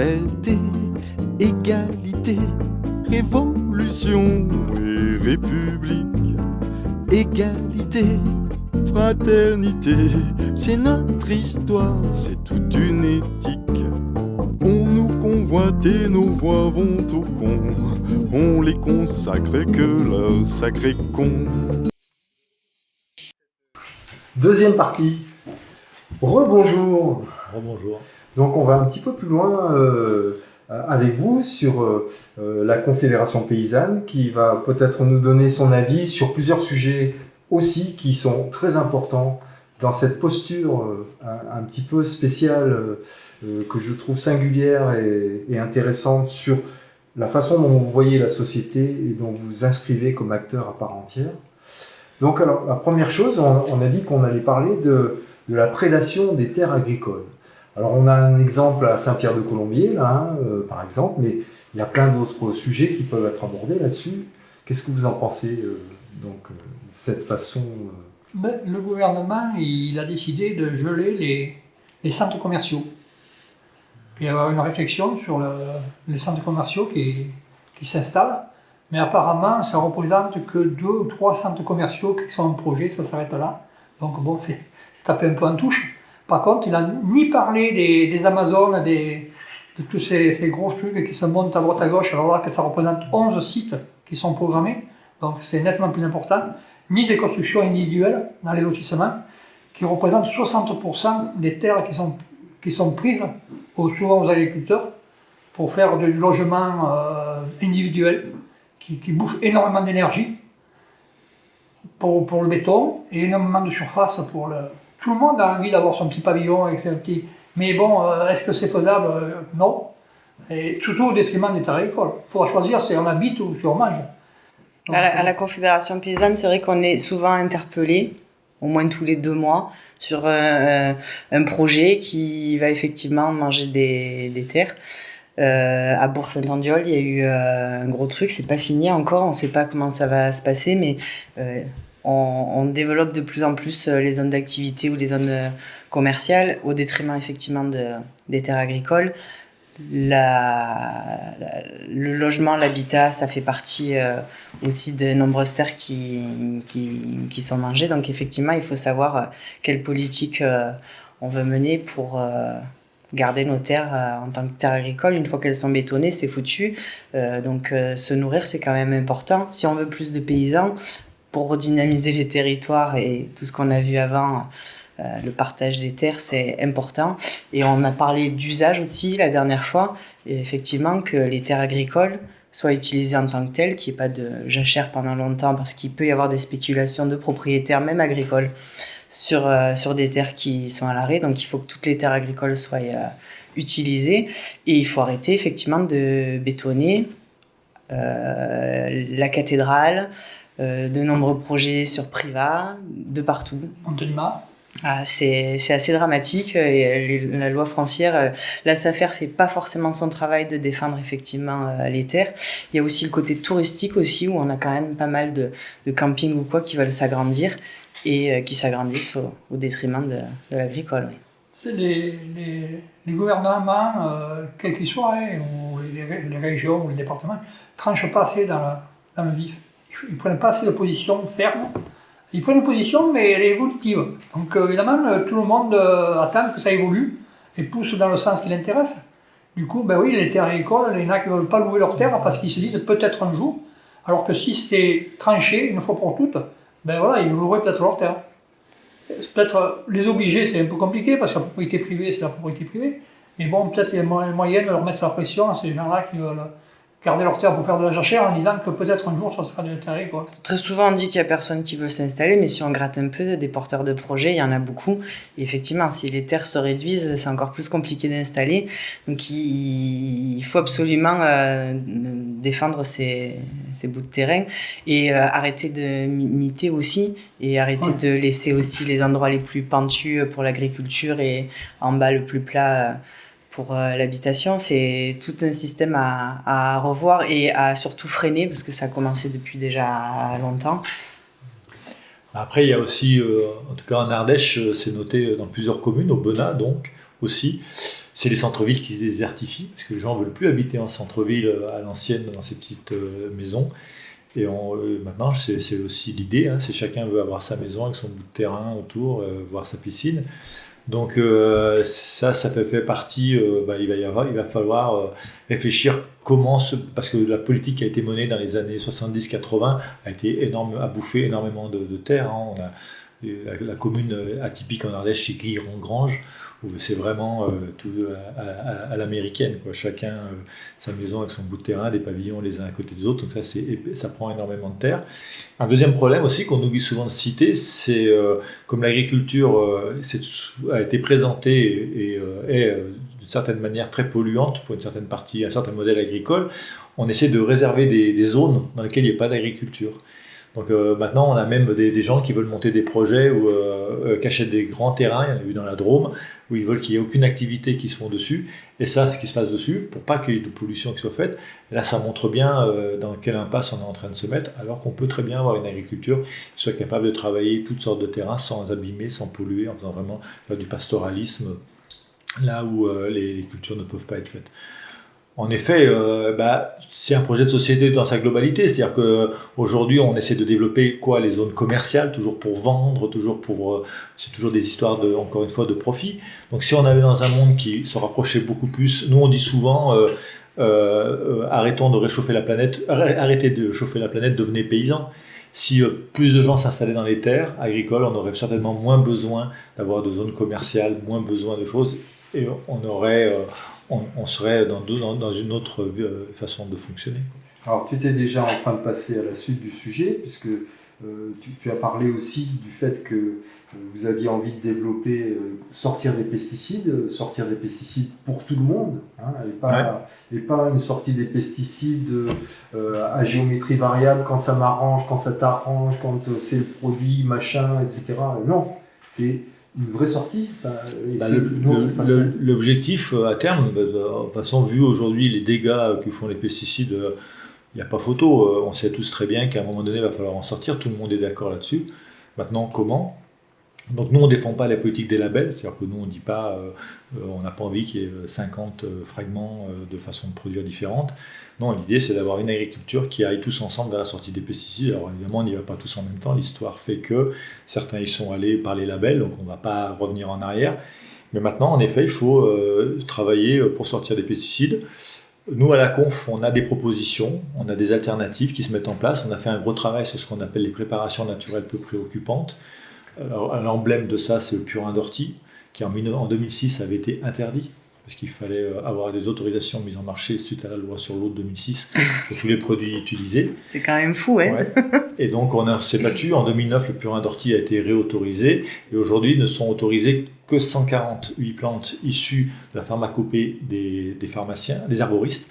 liberté, égalité, révolution et république, égalité, fraternité, c'est notre histoire, c'est toute une éthique. On nous convoite et nos voix vont au con, on les consacre que leur sacré con. Deuxième partie. Rebonjour. Rebonjour. Donc on va un petit peu plus loin euh, avec vous sur euh, euh, la Confédération paysanne qui va peut-être nous donner son avis sur plusieurs sujets aussi qui sont très importants dans cette posture un, petit peu spéciale que je trouve singulière et, intéressante sur la façon dont vous voyez la société et dont vous vous inscrivez comme acteur à part entière. Donc alors la première chose, on, a dit qu'on allait parler de la prédation des terres agricoles. Alors on a un exemple à Saint-Pierre-de-Colombier, hein, euh, par exemple, mais il y a plein d'autres sujets qui peuvent être abordés là-dessus. Qu'est-ce que vous en pensez, euh, donc, euh, cette façon ben, Le gouvernement, a décidé de geler les, centres commerciaux. Il y a une réflexion sur le, les centres commerciaux qui, s'installent, mais apparemment, ça représente que deux ou trois centres commerciaux qui sont en projet, ça s'arrête là. Donc bon, c'est tapé un peu en touche. Par contre, il n'a ni parlé des, Amazones, de tous ces, gros trucs qui se montent à droite à gauche, alors là que ça représente 11 sites qui sont programmés, donc c'est nettement plus important, ni des constructions individuelles dans les lotissements, qui représentent 60% des terres qui sont, prises souvent aux agriculteurs pour faire du logement euh, individuel qui, qui énormément d'énergie pour, pour le béton et énormément de surface pour le, tout le monde a envie d'avoir son petit pavillon avec ses petits. Mais bon, euh, est-ce que c'est faisable? Euh, Non. Et surtout au détriment des terres agricoles. Il faudra choisir si on habite ou si on mange. Donc, à, la, à, la, Confédération paysanne, c'est vrai qu'on est souvent interpellé, au moins tous les deux mois, sur un, un projet qui va effectivement manger des, des terres. Euh, à Bourg-Saint-Andiol, il y a eu euh, un gros truc, c'est pas fini encore, on ne sait pas comment ça va se passer, mais euh, on, développe de plus en plus euh, les zones d'activité ou les zones commerciales au détriment effectivement de, des terres agricoles. Le logement, l'habitat, ça fait partie euh, aussi de nombreuses terres qui, qui, sont mangées. Donc effectivement, il faut savoir euh, quelle politique euh, on veut mener pour euh, garder nos terres euh, en tant que terres agricoles. Une fois qu'elles sont bétonnées, c'est foutu. donc se nourrir, c'est quand même important. Si on veut plus de paysans, pour redynamiser les territoires et tout ce qu'on a vu avant, euh, le partage des terres, c'est important. Et on a parlé d'usage aussi la dernière fois, effectivement que les terres agricoles soient utilisées en tant que telles, qu'il n'y ait pas de jachère pendant longtemps, parce qu'il peut y avoir des spéculations de propriétaires, même agricoles, sur, euh, sur des terres qui sont à l'arrêt. Donc il faut que toutes les terres agricoles soient euh, utilisées, et il faut arrêter effectivement de bétonner la cathédrale, de nombreux projets sur Priva, de partout. Antonima ah, c'est assez dramatique et les, la loi foncière, la SAFER fait pas forcément son travail de défendre effectivement euh, les terres. Il y a aussi le côté touristique aussi où on a quand même pas mal de, de campings ou quoi qui veulent s'agrandir et euh, qui s'agrandissent au, au, détriment de, de l'agricole. Oui. C'est les, les, les, gouvernements, euh, quels qu'ils soient, hein, ou les, les, régions ou les départements, tranchent pas assez dans, la, dans le vif. Ils prennent pas assez de position ferme ils prennent une position, mais elle est évolutive. Donc euh, évidemment, tout le monde euh, attend que ça évolue et pousse dans le sens qui l'intéresse. Du coup, ben oui, les terres agricoles, il y en a qui ne veulent pas louer leurs terres parce qu'ils se disent peut-être un jour, alors que si c'est tranché une fois pour toutes, ben voilà, ils loueraient peut-être leurs terres. Peut-être les obliger, c'est un peu compliqué parce que la propriété privée, c'est la propriété privée. Mais bon, peut-être il y a moyen de leur mettre la pression à ces gens-là qui veulent garder leur terre pour faire de la jachère en disant que peut-être un jour ça sera de terre quoi. Très souvent on dit qu'il y a personne qui veut s'installer, mais si on gratte un peu des porteurs de projets, il y en a beaucoup. Et effectivement, si les terres se réduisent, c'est encore plus compliqué d'installer. Donc il, il, faut absolument euh, défendre ces, ces, bouts de terrain et euh, arrêter de miter aussi et arrêter ouais. de laisser aussi les endroits les plus pentus pour l'agriculture et en bas le plus plat. Euh, pour euh, l'habitation, c'est tout un système à, à, revoir et à surtout freiner parce que ça a commencé depuis déjà longtemps. Après, il y a aussi, euh, en tout cas en Ardèche, c'est noté dans plusieurs communes, au Benat donc aussi, c'est les centres-villes qui se désertifient, parce que les gens ne veulent plus habiter en centre-ville euh, à l'ancienne, dans ces petites euh, maisons. Et euh, maintenant, c'est aussi l'idée, hein, c'est chacun veut avoir sa maison avec son bout de terrain autour, voir sa piscine. Donc ça, ça fait, partie, bah, il, va y avoir, il va falloir réfléchir comment, parce que la politique qui a été menée dans les années 70-80 a, été énorme, a bouffé énormément de, terre. Hein. La, commune atypique en Ardèche, c'est Gliron-Grange, où c'est vraiment euh, tout à, l'américaine. Chacun euh, sa maison avec son bout de terrain, des pavillons les uns à côté des autres, donc ça, ça prend énormément de terre. Un deuxième problème aussi qu'on oublie souvent de citer, c'est euh, comme l'agriculture a été présentée et, est d'une certaine manière très polluante pour une certaine partie, un certain modèle agricole, on essaie de réserver des zones dans lesquelles il n'y a pas d'agriculture. Donc euh, maintenant, on a même des, gens qui veulent monter des projets ou euh, euh, qui achètent des grands terrains, il y en a eu dans la Drôme, où ils veulent qu'il n'y ait aucune activité qui se font dessus, et ça, ce qui se fasse dessus, pour pas qu'il y ait de pollution qui soit faite. là, ça montre bien dans quelle impasse on est en train de se mettre, alors qu'on peut très bien avoir une agriculture qui soit capable de travailler toutes sortes de terrains sans abîmer, sans polluer, en faisant vraiment du pastoralisme, là où les cultures ne peuvent pas être faites en effet, euh, bah, c'est un projet de société dans sa globalité. C'est-à-dire qu'aujourd'hui, on essaie de développer quoi Les zones commerciales, toujours pour vendre, toujours pour. Euh, c'est toujours des histoires, de, encore une fois, de profit. Donc, si on avait dans un monde qui se rapprochait beaucoup plus, nous, on dit souvent. Euh, arrêtons de réchauffer la planète, arrêtez de chauffer la planète, devenez paysans. Si plus de gens s'installaient dans les terres agricoles, on aurait certainement moins besoin d'avoir de zones commerciales, moins besoin de choses, et on aurait, on, serait dans, dans, une autre euh, façon de fonctionner. Alors tu étais déjà en train de passer à la suite du sujet, puisque euh, tu, as parlé aussi du fait que euh, vous aviez envie de développer, sortir des pesticides, sortir des pesticides pour tout le monde, hein, et, pas, et, pas, une sortie des pesticides à géométrie variable quand ça m'arrange, quand ça t'arrange, quand c'est le produit, machin, etc. Non, c'est une vraie sortie bah, L'objectif euh, à terme, bah, de toute façon, vu aujourd'hui les dégâts que font les pesticides, euh, il n'y a pas photo. Euh, on sait tous très bien qu'à un moment donné, il va falloir en sortir. Tout le monde est d'accord là-dessus. Maintenant, comment? Donc nous, on ne défend pas la politique des labels, c'est-à-dire que nous, on ne dit pas, on n'a pas envie qu'il y ait 50 fragments de façon de produire différentes. Non, l'idée c'est d'avoir une agriculture qui aille tous ensemble vers la sortie des pesticides. Alors évidemment, on n'y va pas tous en même temps. L'histoire fait que certains y sont allés par les labels, donc on ne va pas revenir en arrière. Mais maintenant, en effet, il faut euh, travailler pour sortir des pesticides. Nous, à la Conf, on a des propositions, on a des alternatives qui se mettent en place. On a fait un gros travail sur ce qu'on appelle les préparations naturelles peu préoccupantes. L'emblème de ça, c'est le purin d'ortie, qui en 2006 avait été interdit parce qu'il fallait euh, avoir des autorisations mises en marché suite à la loi sur l'eau de 2006 pour tous les produits utilisés. C'est quand même fou, hein Et donc on s'est battu. En 2009, le purin d'ortie a été réautorisé et aujourd'hui ne sont autorisées que 148 plantes issues de la pharmacopée des, pharmaciens, des herboristes.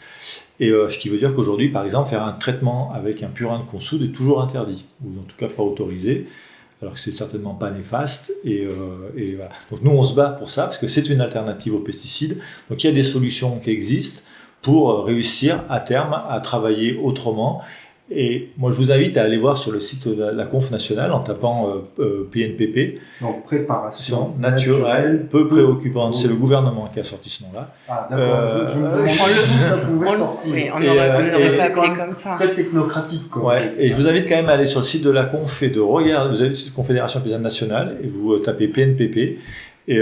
Et euh, ce qui veut dire qu'aujourd'hui, par exemple, faire un traitement avec un purin de consoude est toujours interdit, ou en tout cas pas autorisé alors que c'est certainement pas néfaste. Et, euh, Donc nous, on se bat pour ça, parce que c'est une alternative aux pesticides. Donc il y a des solutions qui existent pour réussir à terme à travailler autrement et moi, je vous invite à aller voir sur le site de la Conf nationale en tapant PNPP. Euh, euh, Donc, préparation naturelle, peu préoccupante. C'est le gouvernement qui a sorti ce nom-là. Ah, d'accord. je, je, me demandais où ça pouvait sortir. Oui, on n'aurait pas appelé comme ça. Très technocratique. Quoi. Ouais. Et je vous invite quand même à aller sur le site de la Conf et de regarder. Vous avez la Confédération paysanne nationale et vous euh, tapez PNPP. Et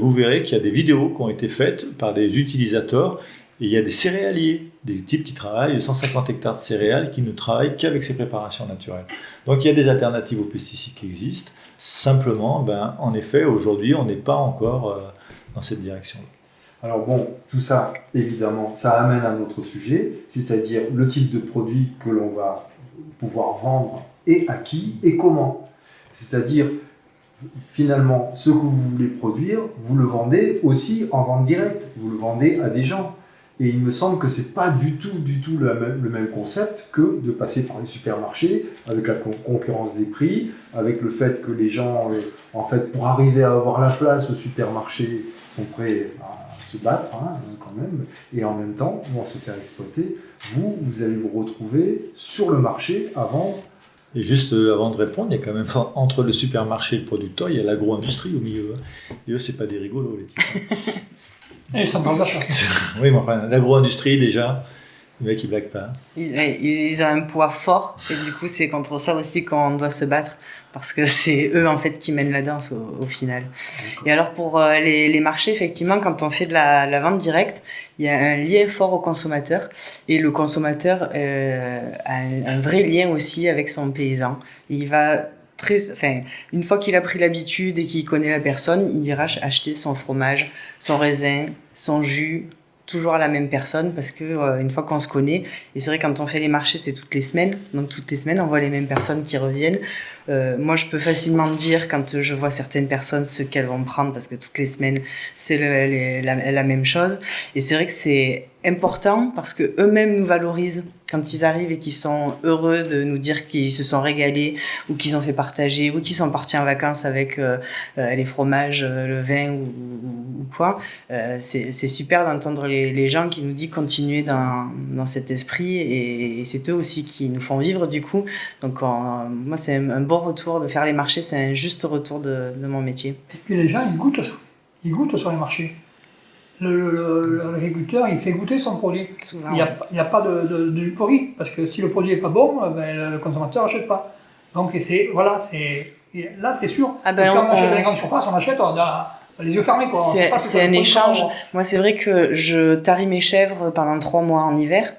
vous verrez qu'il y a des vidéos qui ont été faites par des utilisateurs il y a des céréaliers, des types qui travaillent 150 hectares de céréales qui ne travaillent qu'avec ces préparations naturelles. Donc il y a des alternatives aux pesticides qui existent. Simplement, ben, en effet, aujourd'hui, on n'est pas encore euh, dans cette direction. Alors bon, tout ça, évidemment, ça amène à notre sujet, c'est-à-dire le type de produit que l'on va pouvoir vendre et à qui et comment. C'est-à-dire, finalement, ce que vous voulez produire, vous le vendez aussi en vente directe, vous le vendez à des gens. Et il me semble que c'est pas du tout, du tout le même, le même, concept que de passer par les supermarchés avec la concurrence des prix, avec le fait que les gens, euh, en fait, pour arriver à avoir la place au supermarché, sont prêts à se battre hein, quand même, et en même temps vont se faire exploiter. Vous, vous allez vous retrouver sur le marché avant. Et juste euh, avant de répondre, il y a quand même entre le supermarché et le producteur, il y a l'agro-industrie au milieu. Hein. Et eux, c'est pas des rigolos, les Et les centrales d'achat. oui, mais enfin, l'agro-industrie déjà, le mec il blague pas. Ils, ouais, ils ont un poids fort et du coup c'est contre ça aussi qu'on doit se battre parce que c'est eux en fait qui mènent la danse au, au final. Et alors pour euh, les, les marchés, effectivement, quand on fait de la, la vente directe, il y a un lien fort au consommateur et le consommateur euh, a un, un vrai lien aussi avec son paysan. Il va une fois qu'il a pris l'habitude et qu'il connaît la personne, il ira acheter son fromage, son raisin, son jus, toujours à la même personne parce que euh, une fois qu'on se connaît et c'est vrai quand on fait les marchés c'est toutes les semaines donc toutes les semaines on voit les mêmes personnes qui reviennent. Euh, moi je peux facilement dire quand je vois certaines personnes ce qu'elles vont prendre parce que toutes les semaines c'est la, la, même chose. Et c'est vrai que c'est important parce que eux-mêmes nous valorisent quand ils arrivent et qu'ils sont heureux de nous dire qu'ils se sont régalés ou qu'ils ont fait partager ou qu'ils sont partis en vacances avec euh, euh, les fromages, euh, le vin ou, quoi, c'est super d'entendre les, gens qui nous disent continuer dans, dans cet esprit et, c'est eux aussi qui nous font vivre du coup. Donc on, moi c'est un, bon retour de faire les marchés, c'est un juste retour de, de mon métier. Et puis les gens ils goûtent, ils goûtent sur les marchés l'agriculteur, il fait goûter son produit. Souvent, il n'y a, ouais. a, pas de, de, de pourri, parce que si le produit n'est pas bon, euh, ben, le consommateur n'achète pas. Donc c'est voilà, c'est là c'est sûr. Ah ben, quand on, on achète dans les grandes surfaces, on achète, on a les yeux fermés. C'est un échange. Moi c'est vrai que je tarie mes chèvres pendant trois mois en hiver.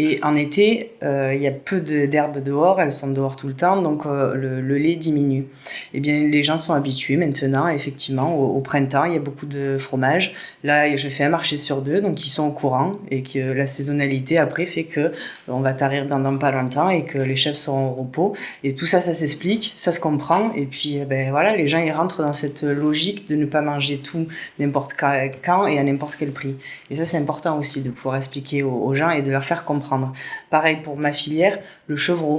Et en été, euh, il y a peu d'herbes dehors, elles sont dehors tout le temps, donc euh, le, lait diminue. Eh bien, les gens sont habitués maintenant, effectivement, au, printemps, il y a beaucoup de fromage. Là, je fais un marché sur deux, donc ils sont au courant et que la saisonnalité après fait que on va tarir pendant pas longtemps et que les chefs seront au repos. Et tout ça, ça s'explique, ça se comprend. Et puis, ben voilà, les gens ils rentrent dans cette logique de ne pas manger tout n'importe quand et à n'importe quel prix. Et ça, c'est important aussi de pouvoir expliquer aux gens et de leur faire comprendre prendre. Pareil pour ma filière, le chevreau.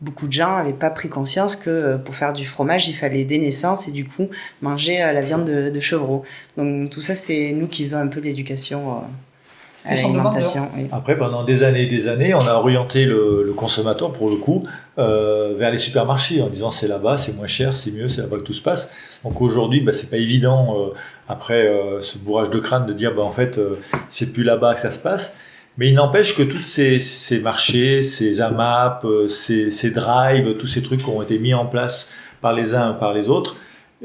Beaucoup de gens n'avaient pas pris conscience que euh, pour faire du fromage, il fallait des naissances et du coup manger euh, la viande de, de chevreau. Donc tout ça, c'est nous qui faisons un peu l'éducation euh, à l'alimentation. Oui. Après, pendant des années et des années, on a orienté le, le consommateur, pour le coup, euh, vers les supermarchés en disant c'est là-bas, c'est moins cher, c'est mieux, c'est là-bas que tout se passe. Donc aujourd'hui, bah, c'est pas évident, euh, après euh, ce bourrage de crâne, de dire bah, en fait, c'est plus là-bas que ça se passe. Mais il n'empêche que tous ces, marchés, ces AMAP, euh, ces, drives, tous ces trucs qui ont été mis en place par les uns par les autres,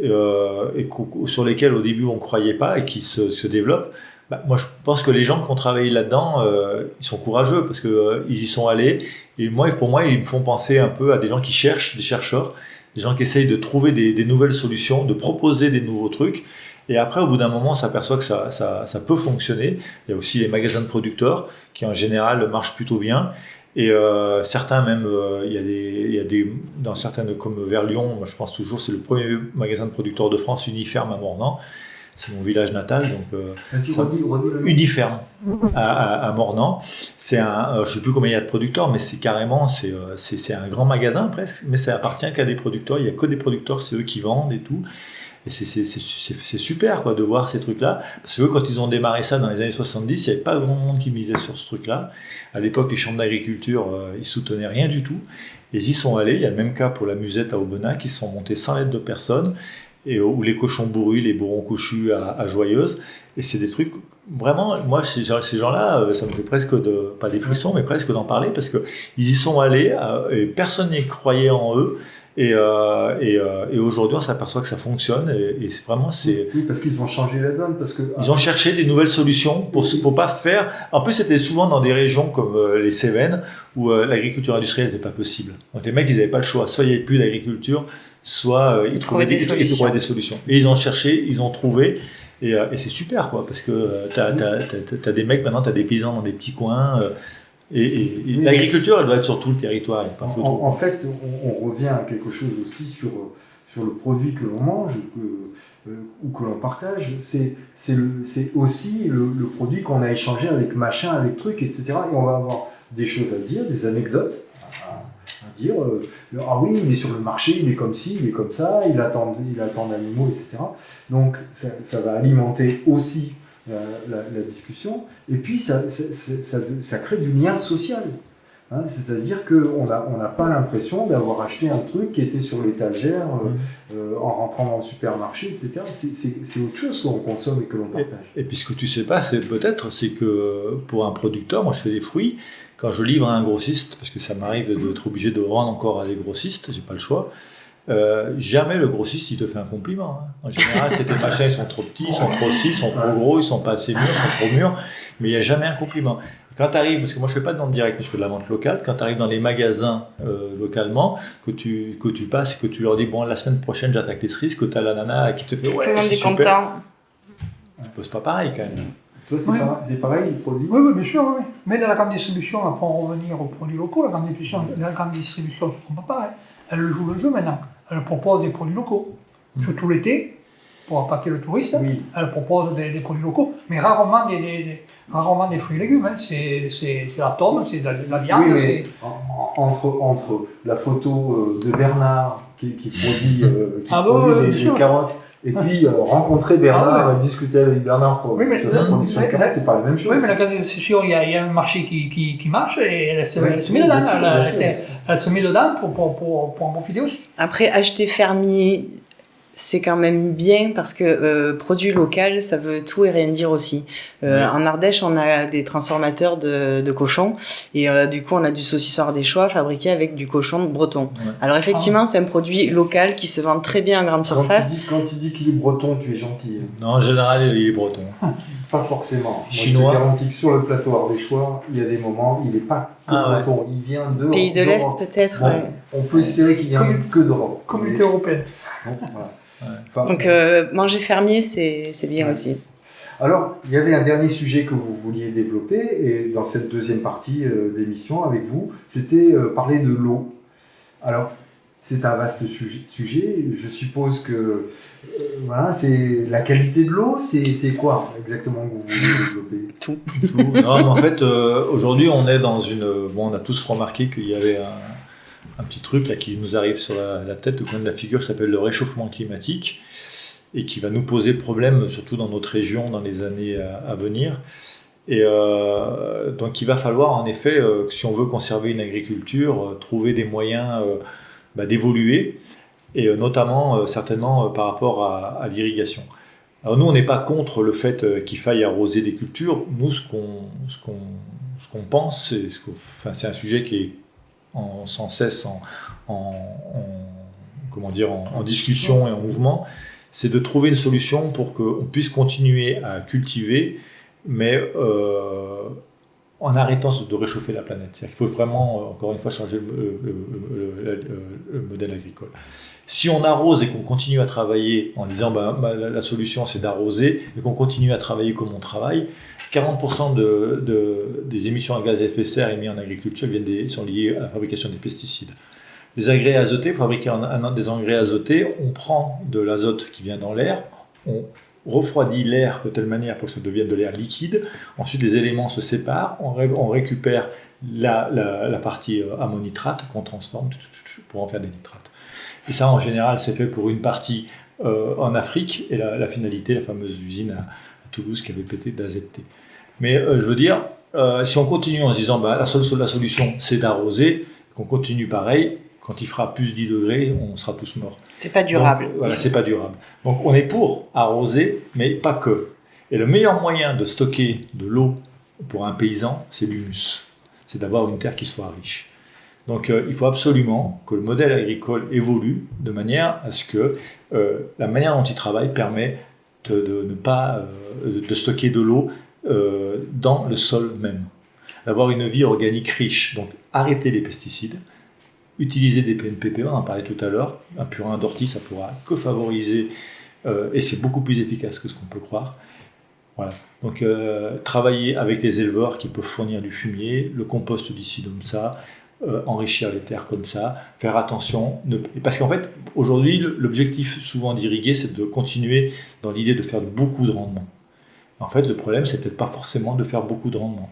euh, et sur lesquels au début on ne croyait pas et qui se, développent, bah, moi je pense que les gens qui ont travaillé là-dedans, euh, ils sont courageux parce qu'ils y sont allés. Et moi, pour moi, ils me font penser un peu à des gens qui cherchent, des chercheurs, des gens qui essayent de trouver des nouvelles solutions, de proposer des nouveaux trucs. Et après, au bout d'un moment, on s'aperçoit que ça, ça, ça, peut fonctionner. Il y a aussi les magasins de producteurs qui, en général, marchent plutôt bien. Et euh, certains, même, euh, il, y a des, il y a des. Dans certaines, comme vers Lyon, moi, je pense toujours, c'est le premier magasin de producteurs de France, Uniferme à Mornan. C'est mon village natal, donc. Euh, Uniferme à, à, à Mornan. C'est un. Euh, je ne sais plus combien il y a de producteurs, mais c'est carrément. C'est un grand magasin presque, mais ça appartient qu'à des producteurs. Il n'y a que des producteurs, c'est eux qui vendent et tout. Et c'est super quoi, de voir ces trucs-là. Parce que quand ils ont démarré ça dans les années 70, il n'y avait pas grand monde qui misait sur ce truc-là. À l'époque, les chambres d'agriculture, euh, ils soutenaient rien du tout. Ils y sont allés. Il y a le même cas pour la musette à Aubenas, qui se sont montés sans l'aide de personne. Et où les cochons bourrus, les bourrons cochus à, Joyeuse. Et c'est des trucs, vraiment, moi, ces, ces gens-là, euh, ça me fait presque, pas des frissons, mais presque d'en parler, parce qu'ils y sont allés, euh, et personne n'y croyait en eux. Et, euh, et, euh, et aujourd'hui, on s'aperçoit que ça fonctionne. Et, et vraiment, c'est. Oui, parce qu'ils ont changé la donne. Parce que ils ont cherché des nouvelles solutions pour pour pas faire. En plus, c'était souvent dans des régions comme euh, les Cévennes où euh, l'agriculture industrielle n'était pas possible. Donc les mecs, ils n'avaient pas le choix. Soit il n'y avait plus d'agriculture, soit euh, ils, ils, trouvaient des, des ils trouvaient des solutions. Et ils ont cherché, ils ont trouvé. Et, et c'est super, quoi, parce que tu as, as, as, des mecs maintenant, tu as des paysans dans des petits coins. Et, et, et l'agriculture, elle doit être sur tout le territoire. Pas en, en, fait, on, on, revient à quelque chose aussi sur, sur le produit que l'on mange que, euh, ou que l'on partage. C'est aussi le, le produit qu'on a échangé avec machin, avec truc, etc. Et on va avoir des choses à dire, des anecdotes à, à dire. Euh, ah oui, il est sur le marché, il est comme ci, il est comme ça, il attend, il attend d'animaux, etc. Donc ça, ça va alimenter aussi la, la, la, discussion. Et puis, ça, ça, ça, ça, crée du lien social. Hein, C'est-à-dire qu'on n'a on n'a pas l'impression d'avoir acheté un truc qui était sur l'étagère euh, euh, en rentrant dans le supermarché, etc. C'est- autre chose qu'on consomme et que l'on partage. Et puis ce que tu sais pas, c'est peut-être, c'est que pour un producteur, moi je fais des fruits, quand je livre à un grossiste, parce que ça m'arrive d'être obligé de rendre encore à des grossistes, j'ai pas le choix. Euh, jamais le grossiste il te fait un compliment. hein. En général, c'est tes machins ils sont trop petits, ils sont trop petits, ils sont trop gros, ils sont pas assez mûrs, ils sont trop mûrs, mais il n'y a jamais un compliment. Quand tu arrives, parce que moi je fais pas de vente directe, mais je fais de la vente locale, quand tu arrives dans les magasins euh, localement, que tu, que tu passes et que tu leur dis, bon, la semaine prochaine j'attaque les cerises, que tu as la nana qui te fait, ouais, Tout le monde c'est est super. content. Tu poses pas pareil quand même. Toi, c'est Oui. pareil, pareil, le produit Oui, oui, bien sûr, oui. Mais dans la grande distribution, pour en revenir aux produits locaux, la grande distribution, la grande distribution ne se trompe pas, hein. elle joue le jeu maintenant. Elle propose des produits locaux. Mm. Surtout l'été, pour appâter le touriste, Oui. elle propose des, des produits locaux, mais rarement des, rarement des fruits et légumes. hein. C'est la tome, c'est de la, de la viande. Oui, mais entre, entre la photo euh, de Bernard qui, qui produit, euh, qui Ah produit bon, ouais, des, carottes et puis euh, rencontrer Bernard, Ah et discuter avec Bernard pour Oui, mais- sur sa production de c'est pas la même chose. Oui, mais la grande distribution, il y, a, il y a un marché qui, qui, qui marche et elle se, Oui, elle se met dedans. elle se met dedans pour, pour, pour, pour en profiter aussi. Après, acheter fermier, c'est quand même bien parce que euh, produit local, ça veut tout et rien dire aussi. Euh, Ouais. En Ardèche, on a des transformateurs de, de cochons et euh, du coup, on a du saucisson ardéchois fabriqué avec du cochon breton. Ouais. Alors effectivement, c'est un produit local qui se vend très bien en grande surface. quand tu dis qu'il est breton, tu es gentil. hein. Non, en général, il est breton. Pas forcément. Moi, Chinois. je te garantis que sur le plateau ardéchois, il y a des moments, il n'est pas que Ah breton. Il vient de. Pays de l'Est peut-être. Bon, ouais. On peut espérer qu'il vient Commun- que d'Europe. Communauté Mais- européenne. bon, voilà. Ouais. Enfin, Donc euh, manger fermier, c'est c'est bien Ouais. aussi. Alors, il y avait un dernier sujet que vous vouliez développer, et dans cette deuxième partie euh, d'émission avec vous, c'était euh, parler de l'eau. Alors, c'est un vaste sujet. sujet. Je suppose que euh, voilà, c'est la qualité de l'eau, c'est c'est quoi exactement que vous voulez développer? Tout. Non, mais en fait, euh, aujourd'hui, on est dans une. Bon, on a tous remarqué qu'il y avait un, un petit truc là qui nous arrive sur la, la tête, au coin de la figure, qui s'appelle le réchauffement climatique, et qui va nous poser problème, surtout dans notre région, dans les années à, à venir. Et euh, donc, il va falloir, en effet, euh, si on veut conserver une agriculture, euh, trouver des moyens euh, bah, d'évoluer, et euh, notamment, euh, certainement, euh, par rapport à, l'irrigation. Alors nous, on n'est pas contre le fait qu'il faille arroser des cultures. Nous, ce qu'on ce qu'on ce qu'on pense, c'est ce qu'on- enfin, un sujet qui est sans cesse en, en- en- comment dire en discussion et en mouvement. C'est de trouver une solution pour qu'on puisse continuer à cultiver, mais euh, en arrêtant de réchauffer la planète. C'est-à-dire qu'il faut vraiment, euh, encore une fois, changer le, le- le- le- le modèle agricole. Si on arrose et qu'on continue à travailler en disant bah, bah, la, solution c'est d'arroser et qu'on continue à travailler comme on travaille, 40% de, de- des émissions à gaz à effet de serre émises en agriculture viennent des- sont liées à la fabrication des pesticides. Les agrès azotés, pour fabriquer un- des engrais azotés, on prend de l'azote qui vient dans l'air, on refroidit l'air de telle manière pour que ça devienne de l'air liquide, ensuite les éléments se séparent, on, ré- on récupère la, partie euh, ammonitrate qu'on transforme pour en faire des nitrates. Et ça, en général, c'est fait pour une partie euh, en Afrique et la, la finalité, la fameuse usine à, Toulouse qui avait pété d'AZT. Mais euh, je veux dire, si on continue en se disant bah, la, seule, la solution c'est d'arroser, qu'on continue pareil, quand il fera plus 10 degrés, on sera tous morts. C'est pas durable. Donc, voilà, c'est pas durable. Donc on est pour arroser, mais pas que. Et le meilleur moyen de stocker de l'eau pour un paysan, c'est l'humus. C'est d'avoir une terre qui soit riche. Donc euh, il faut absolument que le modèle agricole évolue de manière à ce que euh, la manière dont il travaille permet de, de ne pas euh, de stocker de l'eau dans le sol même. D'avoir une vie organique riche. Donc arrêter les pesticides, utiliser des PNPP, on en parlait tout à l'heure. Un purin d'ortie, ça pourra que favoriser, euh, et c'est beaucoup plus efficace que ce qu'on peut croire. Voilà. Donc euh, travailler avec les éleveurs qui peuvent fournir du fumier, le compost d'ici comme ça, euh, enrichir les terres comme ça, faire attention. Parce qu'en fait, aujourd'hui, l'objectif souvent d'irriguer, c'est de continuer dans l'idée de faire beaucoup de rendement. En fait, le problème, c'est peut-être pas forcément de faire beaucoup de rendement.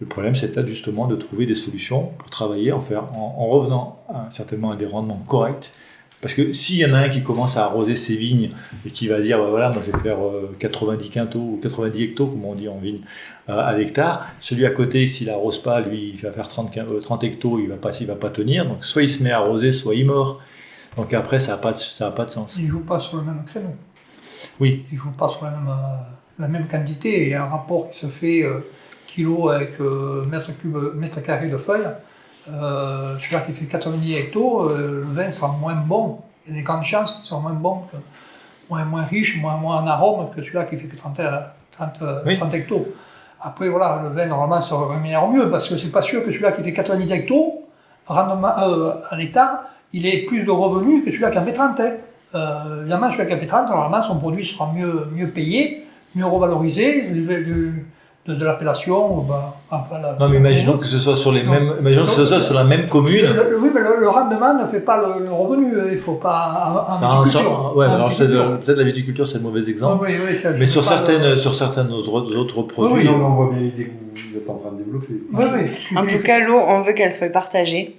Le problème, c'est peut-être justement de trouver des solutions pour travailler en, faire, en, en revenant à, certainement à des rendements corrects Parce que s'il y en a un qui commence à arroser ses vignes et qui va dire, bah voilà, moi je vais faire 90 quintaux ou 90 hectos, comme on dit en vigne, à l'hectare, celui à côté, s'il arrose pas, lui, il va faire 30, 30 hectos, il va pas, il va pas tenir. Donc soit il se met à arroser, soit il mord. Donc après, ça n'a pas, ça a pas de sens. Il ne joue pas sur le même créneau. Oui. Il ne joue pas sur la même, la même quantité. Il y a un rapport qui se fait avec mètre, cube, mètre carré de feuilles. Euh, celui-là qui fait 90 hectos, euh, le vin sera moins bon. Il y a des grandes chances qu'il soit moins bon, moins, moins riche, moins, moins en arôme que celui-là qui fait que 30, 30, hectos. Après, voilà, le vin normalement se rémunère mieux parce que c'est pas sûr que celui-là qui fait 90 hectos, rendement, euh, à l'hectare, il ait plus de revenus que celui-là qui en fait 30. Hein. Euh, évidemment, celui-là qui en fait 30, normalement, son produit sera mieux, mieux payé, mieux revalorisé. Du, de, l'appellation. Bah, non, mais imaginons que ce soit sur les mêmes, imaginons que ce soit sur la même commune. oui, mais le, rendement ne fait pas le, revenu. Il faut pas en, en viticulture. Ouais, alors peut-être la viticulture c'est le mauvais exemple. Oui, oui, mais sur certaines, sur certains autres, autres produits. Oui, non, on voit bien l'idée que vous êtes en train de développer. Oui, oui. En tout cas, l'eau, on veut qu'elle soit partagée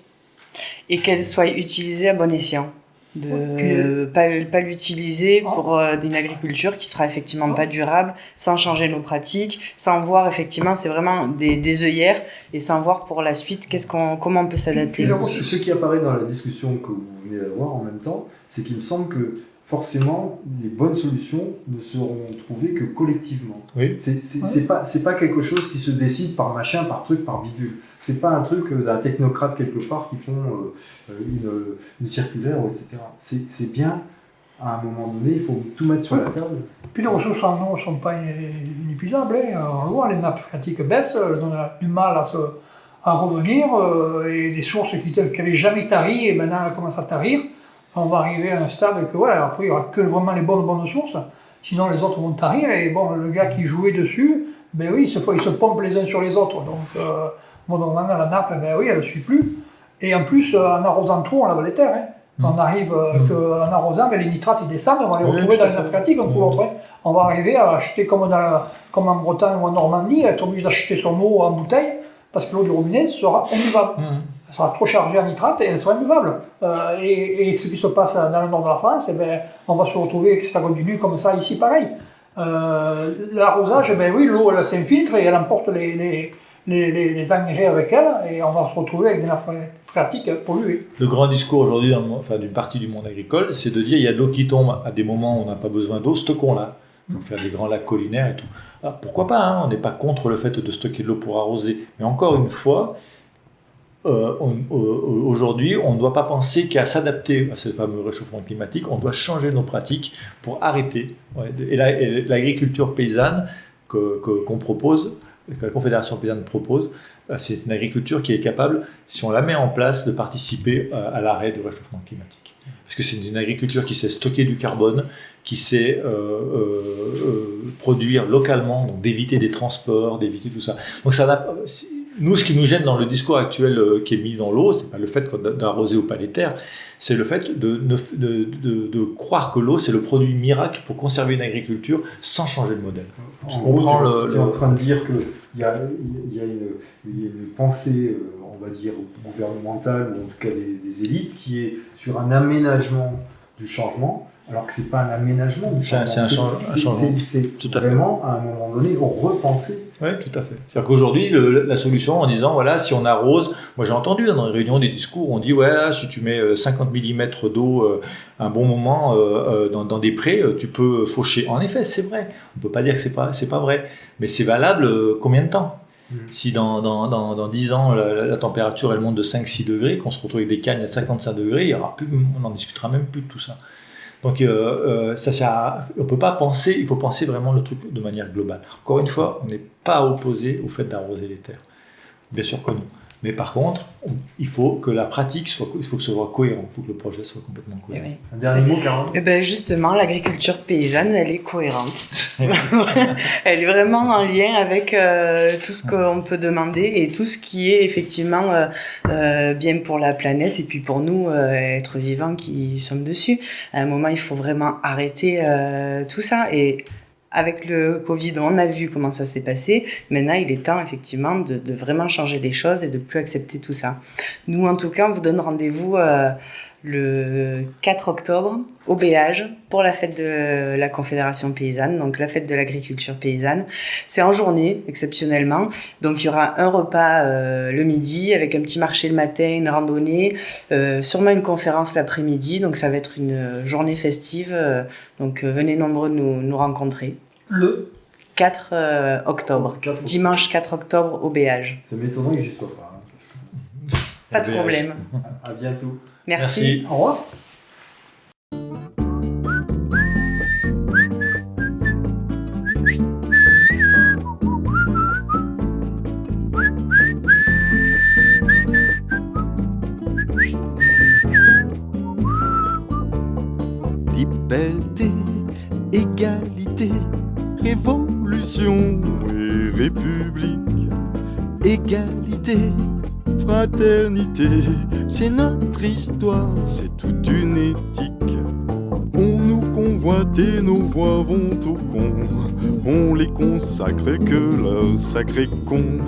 et qu'elle soit utilisée à bon escient de ne pas, pas l'utiliser ah. pour euh, une agriculture qui sera effectivement pas durable, sans changer nos pratiques, sans voir effectivement, c'est vraiment des, des œillères et sans voir pour la suite qu'est-ce qu'on, comment on peut s'adapter. Ce qui apparaît dans la discussion que vous venez d'avoir en même temps, c'est qu'il me semble que forcément, les bonnes solutions ne seront trouvées que collectivement. Oui. C'est, pas, quelque chose qui se décide par machin, par truc, par bidule. C'est pas un truc d'un technocrate quelque part qui font euh, une, une, circulaire, etc. C'est, bien, à un moment donné, il faut tout mettre sur la table. Puis les ressources en eau ne sont pas inépuisables. Hein. On voit, les nappes phréatiques baissent, elles ont du mal à, se, à revenir, euh, et des sources qui n'avaient jamais tari, et maintenant elles commencent à tarir on va arriver à un stade que voilà, après il n'y aura que vraiment les bonnes bonnes sources, sinon les autres vont tarir, et bon, le gars qui jouait dessus, ben oui, il se, il se pompe les uns sur les autres, donc euh, bon, la nappe, ben oui, elle ne suit plus, et en plus, euh, en arrosant trop, on lave les terres, hein. mm. On arrive euh, mm. en arrosant, ben, les nitrates ils descendent, on va les retrouver dans les nappes phréatiques, on, mm. on va arriver à acheter comme, dans, comme en Bretagne ou en Normandie, être obligé d'acheter son eau en bouteille, parce que l'eau du robinet sera imbuvable sera trop chargée en nitrate et elle sera imbuvable. Euh, et, ce qui se passe dans le nord de la France, eh ben, on va se retrouver, que ça continue comme ça ici pareil. Euh, l'arrosage, ben oui, l'eau elle s'infiltre et elle emporte les, les, les, les, engrais avec elle et on va se retrouver avec des nappes phréatiques polluées. Le grand discours aujourd'hui enfin, d'une partie du monde agricole, c'est de dire il y a de l'eau qui tombe à des moments où on n'a pas besoin d'eau, stockons-la. Donc faire des grands lacs collinaires et tout. Ah, pourquoi pas, hein, on n'est pas contre le fait de stocker de l'eau pour arroser. Mais encore une fois, euh, aujourd'hui, on ne doit pas penser qu'à s'adapter à ce fameux réchauffement climatique, on doit changer nos pratiques pour arrêter. et l'agriculture paysanne qu'on propose, que la Confédération paysanne propose, euh, c'est une agriculture qui est capable, si on la met en place, de participer euh, à, l'arrêt du réchauffement climatique. Parce que c'est une agriculture qui sait stocker du carbone, qui sait produire localement, donc d'éviter des transports, d'éviter tout ça. Donc ça nous, ce qui nous gêne dans le discours actuel euh, qui est mis dans l'eau, c'est pas le fait d'arroser ou pas les terres, c'est le fait de, de, de, croire que l'eau, c'est le produit miracle pour conserver une agriculture sans changer de modèle. Je comprends le, Tu es en train de dire qu'il y a, y, a une, pensée, euh, on va dire, gouvernementale, ou en tout cas des, des élites, qui est sur un aménagement du changement, alors que c'est pas un aménagement du changement. C'est un, changement. C'est vraiment, à un moment donné, repenser oui, tout à fait. C'est-à-dire qu'aujourd'hui, la solution en disant, voilà, si on arrose, moi j'ai entendu dans les réunions des discours, on dit, ouais, si tu mets 50 euh, mm d'eau euh, un bon moment euh, dans, dans, des prés, tu peux faucher. En effet, c'est vrai. On ne peut pas dire que c'est pas, c'est pas vrai. Mais c'est valable combien de temps? Mm. Si dans, dans, dans, dans, 10 ans, la, température elle monte de 5-6 degrés, qu'on se retrouve avec des cagnes à 55 degrés, il y aura plus, on n'en discutera même plus de tout ça. Donc euh, euh, ça sert on peut pas penser, il faut penser vraiment le truc de manière globale. Encore une fois, on n'est pas opposé au fait d'arroser les terres. Bien sûr que non. Mais par contre, il faut que la pratique soit, il faut que ce soit cohérent, il faut que le projet soit complètement cohérent. Eh Un dernier mot, Caroline eh ben Justement, l'agriculture paysanne, elle est cohérente. elle est vraiment en lien avec euh, tout ce qu'on peut demander et tout ce qui est effectivement euh, euh, bien pour la planète et puis pour nous, êtres vivants qui sommes dessus. À un moment, il faut vraiment arrêter tout ça et avec le Covid, on a vu comment ça s'est passé. Maintenant, il est temps effectivement de, de, vraiment changer les choses et de plus accepter tout ça. Nous, en tout cas, on vous donne rendez-vous euh, le 4 octobre au Béage pour la fête de la Confédération paysanne, donc la fête de l'agriculture paysanne. C'est en journée, exceptionnellement. Donc il y aura un repas euh, le midi avec un petit marché le matin, une randonnée, euh, sûrement une conférence l'après-midi. Donc ça va être une journée festive. euh, donc euh, venez nombreux nous, nous rencontrer. Le 4 euh, octobre. Dimanche 4 octobre au Béage. Ça m'étonnerait que j'y sois pas. hein, Pas de problème. À bientôt. Merci. Au revoir. C'est toute une éthique. On nous convoite et nos voix vont au con, on les consacre que leur sacré con.